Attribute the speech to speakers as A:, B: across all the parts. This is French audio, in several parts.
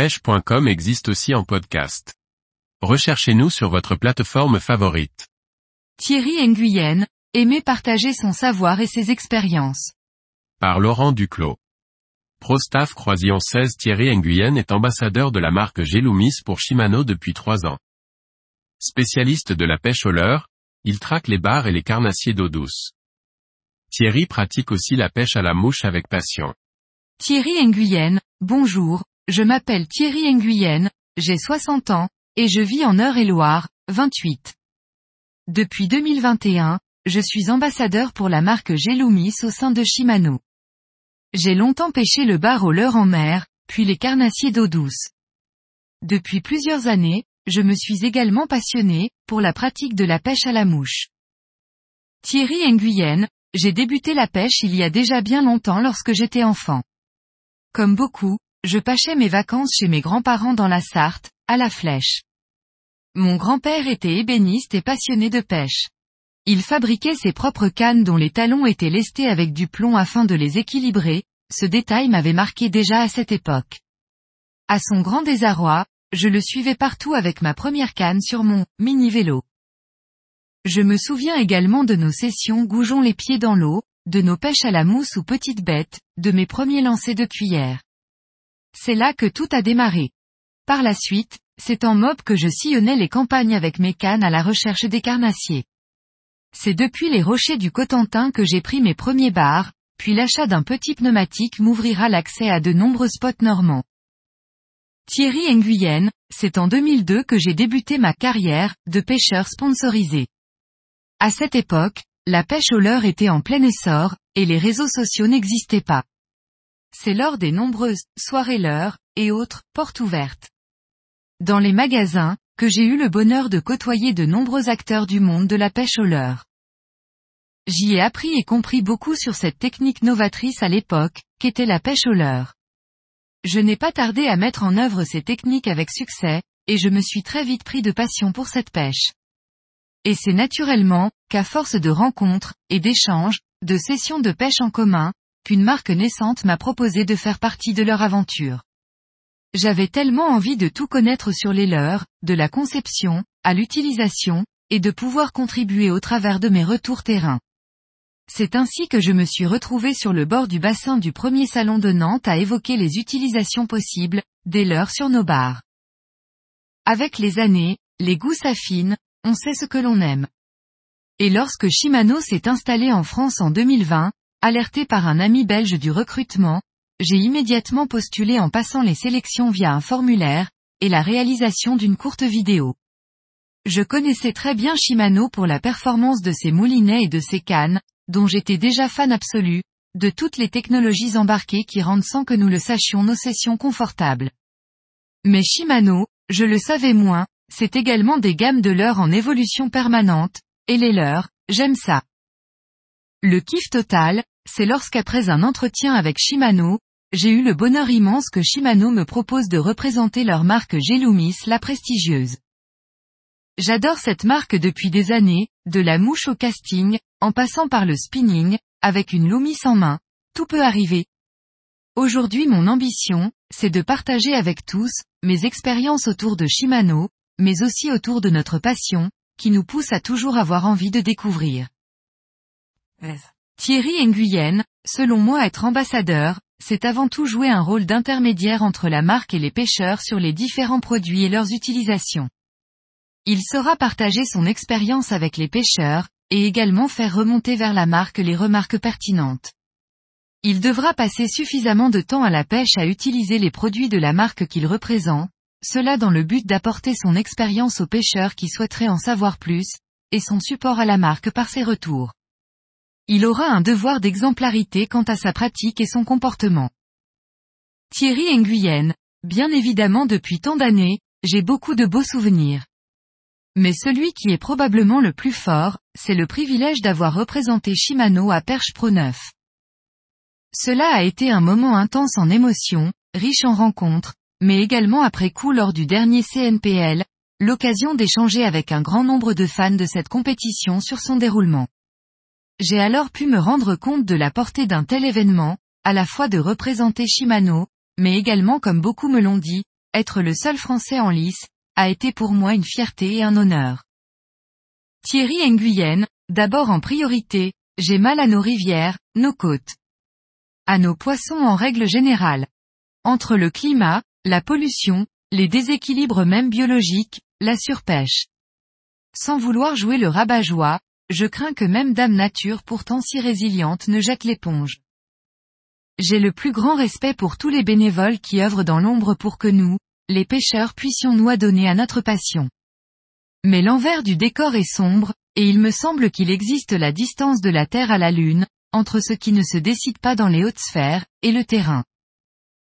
A: pêche.com existe aussi en podcast. Recherchez-nous sur votre plateforme favorite.
B: Thierry Nguyen, aimer partager son savoir et ses expériences.
A: Par Laurent Duclos. Prostaff Croisillon 16 Thierry Nguyen est ambassadeur de la marque Gelumis pour Shimano depuis trois ans. Spécialiste de la pêche au leurre, il traque les bars et les carnassiers d'eau douce. Thierry pratique aussi la pêche à la mouche avec passion.
B: Thierry Nguyen, bonjour, je m'appelle Thierry Nguyen, j'ai 60 ans, et je vis en Eure-et-Loire, 28. Depuis 2021, je suis ambassadeur pour la marque Gelumis au sein de Shimano. J'ai longtemps pêché le bar au leurre en mer, puis les carnassiers d'eau douce. Depuis plusieurs années, je me suis également passionné, pour la pratique de la pêche à la mouche. Thierry Nguyen, j'ai débuté la pêche il y a déjà bien longtemps lorsque j'étais enfant. Comme beaucoup, je pêchais mes vacances chez mes grands-parents dans la Sarthe, à la flèche. Mon grand-père était ébéniste et passionné de pêche. Il fabriquait ses propres cannes dont les talons étaient lestés avec du plomb afin de les équilibrer, ce détail m'avait marqué déjà à cette époque. À son grand désarroi, je le suivais partout avec ma première canne sur mon mini-vélo. Je me souviens également de nos sessions gougeons les pieds dans l'eau, de nos pêches à la mousse ou petites bêtes, de mes premiers lancers de cuillère. C'est là que tout a démarré. Par la suite, c'est en mob que je sillonnais les campagnes avec mes cannes à la recherche des carnassiers. C'est depuis les rochers du Cotentin que j'ai pris mes premiers bars, puis l'achat d'un petit pneumatique m'ouvrira l'accès à de nombreux spots normands. Thierry Nguyen, c'est en 2002 que j'ai débuté ma carrière de pêcheur sponsorisé. À cette époque, la pêche au leurre était en plein essor, et les réseaux sociaux n'existaient pas. C'est lors des nombreuses soirées leurre et autres portes ouvertes. Dans les magasins, que j'ai eu le bonheur de côtoyer de nombreux acteurs du monde de la pêche au leurre. J'y ai appris et compris beaucoup sur cette technique novatrice à l'époque, qu'était la pêche au leurre. Je n'ai pas tardé à mettre en œuvre ces techniques avec succès, et je me suis très vite pris de passion pour cette pêche. Et c'est naturellement, qu'à force de rencontres, et d'échanges, de sessions de pêche en commun, qu'une marque naissante m'a proposé de faire partie de leur aventure. J'avais tellement envie de tout connaître sur les leurs, de la conception, à l'utilisation, et de pouvoir contribuer au travers de mes retours terrain. C'est ainsi que je me suis retrouvé sur le bord du bassin du premier salon de Nantes à évoquer les utilisations possibles, des leurs sur nos bars. Avec les années, les goûts s'affinent, on sait ce que l'on aime. Et lorsque Shimano s'est installé en France en 2020, alerté par un ami belge du recrutement, j'ai immédiatement postulé en passant les sélections via un formulaire, et la réalisation d'une courte vidéo. Je connaissais très bien Shimano pour la performance de ses moulinets et de ses cannes, dont j'étais déjà fan absolu, de toutes les technologies embarquées qui rendent sans que nous le sachions nos sessions confortables. Mais Shimano, je le savais moins, c'est également des gammes de leurres en évolution permanente, et les leurs, j'aime ça. Le kiff total, c'est lorsqu'après un entretien avec Shimano, j'ai eu le bonheur immense que Shimano me propose de représenter leur marque Gelumis la prestigieuse. J'adore cette marque depuis des années, de la mouche au casting, en passant par le spinning, avec une Loomis en main, tout peut arriver. Aujourd'hui mon ambition, c'est de partager avec tous, mes expériences autour de Shimano, mais aussi autour de notre passion, qui nous pousse à toujours avoir envie de découvrir. Thierry Nguyen, selon moi être ambassadeur, c'est avant tout jouer un rôle d'intermédiaire entre la marque et les pêcheurs sur les différents produits et leurs utilisations. Il saura partager son expérience avec les pêcheurs, et également faire remonter vers la marque les remarques pertinentes. Il devra passer suffisamment de temps à la pêche à utiliser les produits de la marque qu'il représente, cela dans le but d'apporter son expérience aux pêcheurs qui souhaiteraient en savoir plus, et son support à la marque par ses retours. Il aura un devoir d'exemplarité quant à sa pratique et son comportement. Thierry Nguyen, bien évidemment depuis tant d'années, j'ai beaucoup de beaux souvenirs. Mais celui qui est probablement le plus fort, c'est le privilège d'avoir représenté Shimano à Perche Pro 9. Cela a été un moment intense en émotions, riche en rencontres, mais également après coup lors du dernier CNPL, l'occasion d'échanger avec un grand nombre de fans de cette compétition sur son déroulement. J'ai alors pu me rendre compte de la portée d'un tel événement, à la fois de représenter Shimano, mais également comme beaucoup me l'ont dit, être le seul Français en lice, a été pour moi une fierté et un honneur. Thierry Nguyen, d'abord en priorité, j'ai mal à nos rivières, nos côtes. À nos poissons en règle générale. Entre le climat, la pollution, les déséquilibres même biologiques, la surpêche. Sans vouloir jouer le rabat-joie, je crains que même Dame Nature pourtant si résiliente ne jette l'éponge. J'ai le plus grand respect pour tous les bénévoles qui œuvrent dans l'ombre pour que nous, les pêcheurs puissions nous adonner à notre passion. Mais l'envers du décor est sombre, et il me semble qu'il existe la distance de la Terre à la Lune, entre ce qui ne se décide pas dans les hautes sphères, et le terrain.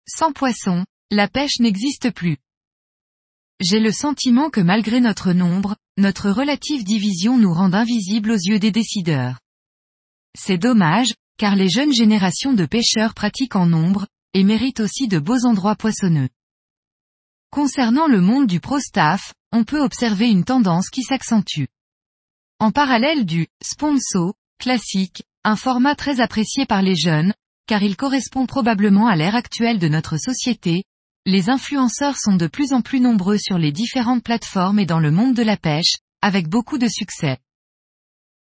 B: Sans poisson, la pêche n'existe plus. J'ai le sentiment que malgré notre nombre, notre relative division nous rend invisibles aux yeux des décideurs. C'est dommage, car les jeunes générations de pêcheurs pratiquent en nombre, et méritent aussi de beaux endroits poissonneux. Concernant le monde du pro-staff, on peut observer une tendance qui s'accentue. En parallèle du sponsor classique, un format très apprécié par les jeunes, car il correspond probablement à l'ère actuelle de notre société, les influenceurs sont de plus en plus nombreux sur les différentes plateformes et dans le monde de la pêche, avec beaucoup de succès.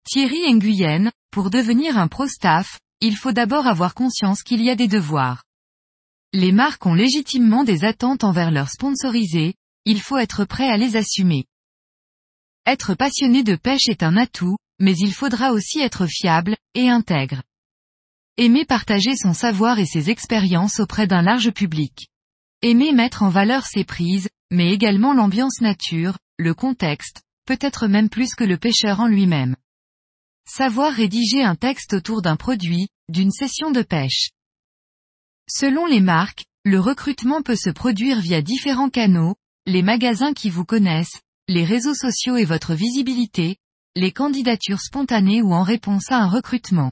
B: Thierry Nguyen, pour devenir un pro-staff, il faut d'abord avoir conscience qu'il y a des devoirs. Les marques ont légitimement des attentes envers leurs sponsorisés, il faut être prêt à les assumer. Être passionné de pêche est un atout, mais il faudra aussi être fiable, et intègre. Aimer partager son savoir et ses expériences auprès d'un large public. Aimer mettre en valeur ses prises, mais également l'ambiance nature, le contexte, peut-être même plus que le pêcheur en lui-même. Savoir rédiger un texte autour d'un produit, d'une session de pêche. Selon les marques, le recrutement peut se produire via différents canaux, les magasins qui vous connaissent, les réseaux sociaux et votre visibilité, les candidatures spontanées ou en réponse à un recrutement.